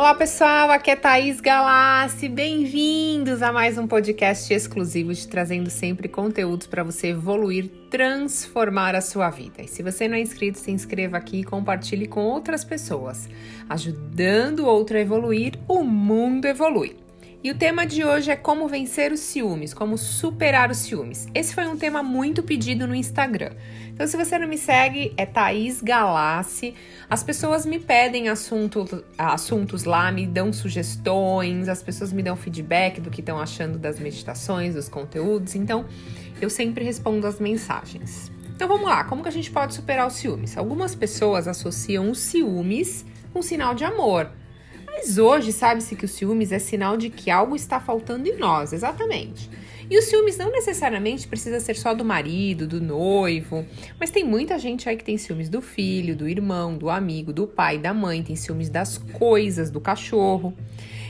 Olá pessoal, aqui é Thaís Galassi, bem-vindos a mais um podcast exclusivo te trazendo sempre conteúdos para você evoluir, transformar a sua vida. E se você não é inscrito, se inscreva aqui e compartilhe com outras pessoas. Ajudando o outro a evoluir, o mundo evolui. E o tema de hoje é como vencer os ciúmes, como superar os ciúmes. Esse foi um tema muito pedido no Instagram. Então, se você não me segue, é Thaís Galassi. As pessoas me pedem assunto, assuntos lá, me dão sugestões, as pessoas me dão feedback do que estão achando das meditações, dos conteúdos. Então, eu sempre respondo as mensagens. Então vamos lá, como que a gente pode superar os ciúmes? Algumas pessoas associam os ciúmes com sinal de amor. Mas hoje sabe-se que o ciúmes é sinal de que algo está faltando em nós, exatamente. E os ciúmes não necessariamente precisa ser só do marido, do noivo, mas tem muita gente aí que tem ciúmes do filho, do irmão, do amigo, do pai, da mãe, tem ciúmes das coisas, do cachorro.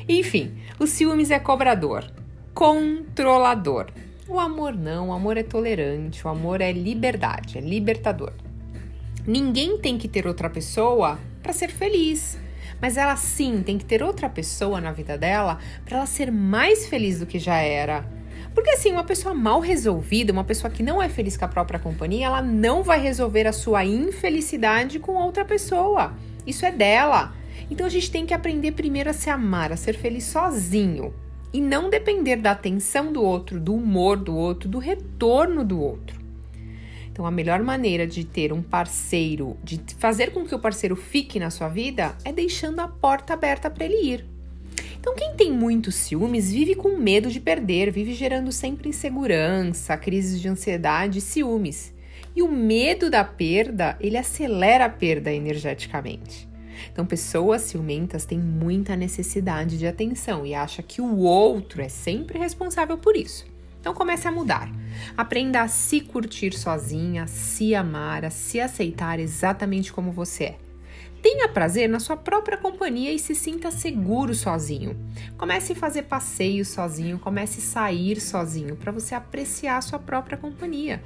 Enfim, o ciúmes é cobrador, controlador. O amor não, o amor é tolerante, o amor é liberdade, é libertador. Ninguém tem que ter outra pessoa para ser feliz mas ela sim tem que ter outra pessoa na vida dela para ela ser mais feliz do que já era. Porque assim, uma pessoa mal resolvida, uma pessoa que não é feliz com a própria companhia, ela não vai resolver a sua infelicidade com outra pessoa. Isso é dela. Então a gente tem que aprender primeiro a se amar, a ser feliz sozinho e não depender da atenção do outro, do humor do outro, do retorno do outro. Então, a melhor maneira de ter um parceiro, de fazer com que o parceiro fique na sua vida, é deixando a porta aberta para ele ir. Então, quem tem muitos ciúmes vive com medo de perder, vive gerando sempre insegurança, crises de ansiedade e ciúmes. E o medo da perda, ele acelera a perda energeticamente. Então, pessoas ciumentas têm muita necessidade de atenção e acha que o outro é sempre responsável por isso. Então comece a mudar. Aprenda a se curtir sozinha, a se amar, a se aceitar exatamente como você é. Tenha prazer na sua própria companhia e se sinta seguro sozinho. Comece a fazer passeios sozinho, comece a sair sozinho para você apreciar a sua própria companhia.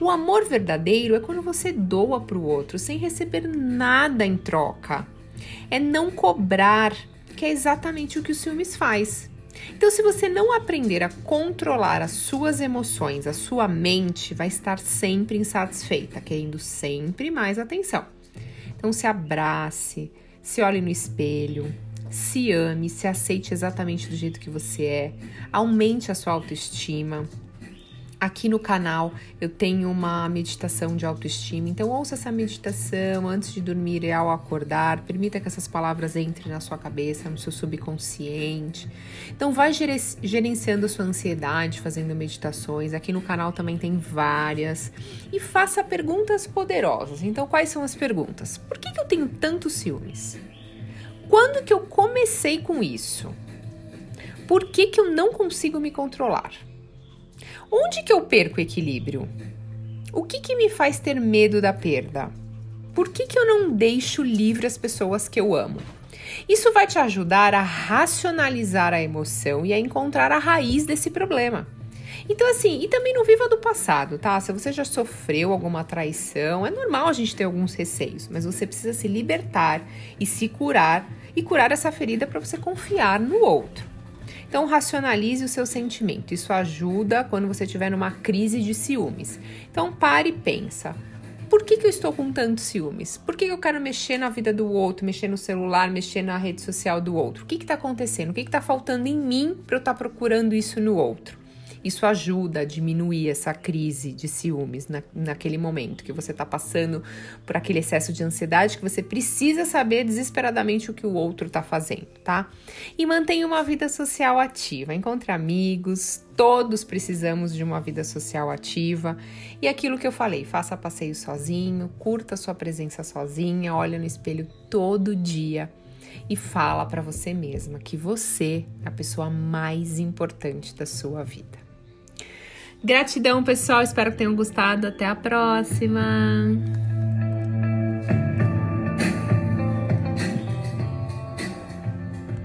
O amor verdadeiro é quando você doa para o outro sem receber nada em troca. É não cobrar, que é exatamente o que o ciúmes faz. Então, se você não aprender a controlar as suas emoções, a sua mente vai estar sempre insatisfeita, querendo sempre mais atenção. Então, se abrace, se olhe no espelho, se ame, se aceite exatamente do jeito que você é, aumente a sua autoestima, Aqui no canal eu tenho uma meditação de autoestima, então ouça essa meditação antes de dormir e ao acordar. Permita que essas palavras entrem na sua cabeça, no seu subconsciente. Então vai gerenciando a sua ansiedade fazendo meditações. Aqui no canal também tem várias. E faça perguntas poderosas. Então quais são as perguntas? Por que, eu tenho tantos ciúmes? Quando que eu comecei com isso? Por que, que eu não consigo me controlar? Onde que eu perco o equilíbrio? O que, que me faz ter medo da perda? Por que, que eu não deixo livre as pessoas que eu amo? Isso vai te ajudar a racionalizar a emoção e a encontrar a raiz desse problema. Então, assim, e também não viva do passado, tá? Se você já sofreu alguma traição, é normal a gente ter alguns receios, mas você precisa se libertar e se curar e curar essa ferida para você confiar no outro. Então, racionalize o seu sentimento. Isso ajuda quando você estiver numa crise de ciúmes. Então, pare e pensa. Por que, que eu estou com tantos ciúmes? Por que, que eu quero mexer na vida do outro, mexer no celular, mexer na rede social do outro? O que está acontecendo? O que está faltando em mim para eu estar tá procurando isso no outro? Isso ajuda a diminuir essa crise de ciúmes na, naquele momento que você está passando por aquele excesso de ansiedade que você precisa saber desesperadamente o que o outro está fazendo, tá? E mantenha uma vida social ativa, encontre amigos, todos precisamos de uma vida social ativa. E aquilo que eu falei, faça passeio sozinho, curta sua presença sozinha, olha no espelho todo dia e fala para você mesma que você é a pessoa mais importante da sua vida. Gratidão, pessoal. Espero que tenham gostado. Até a próxima.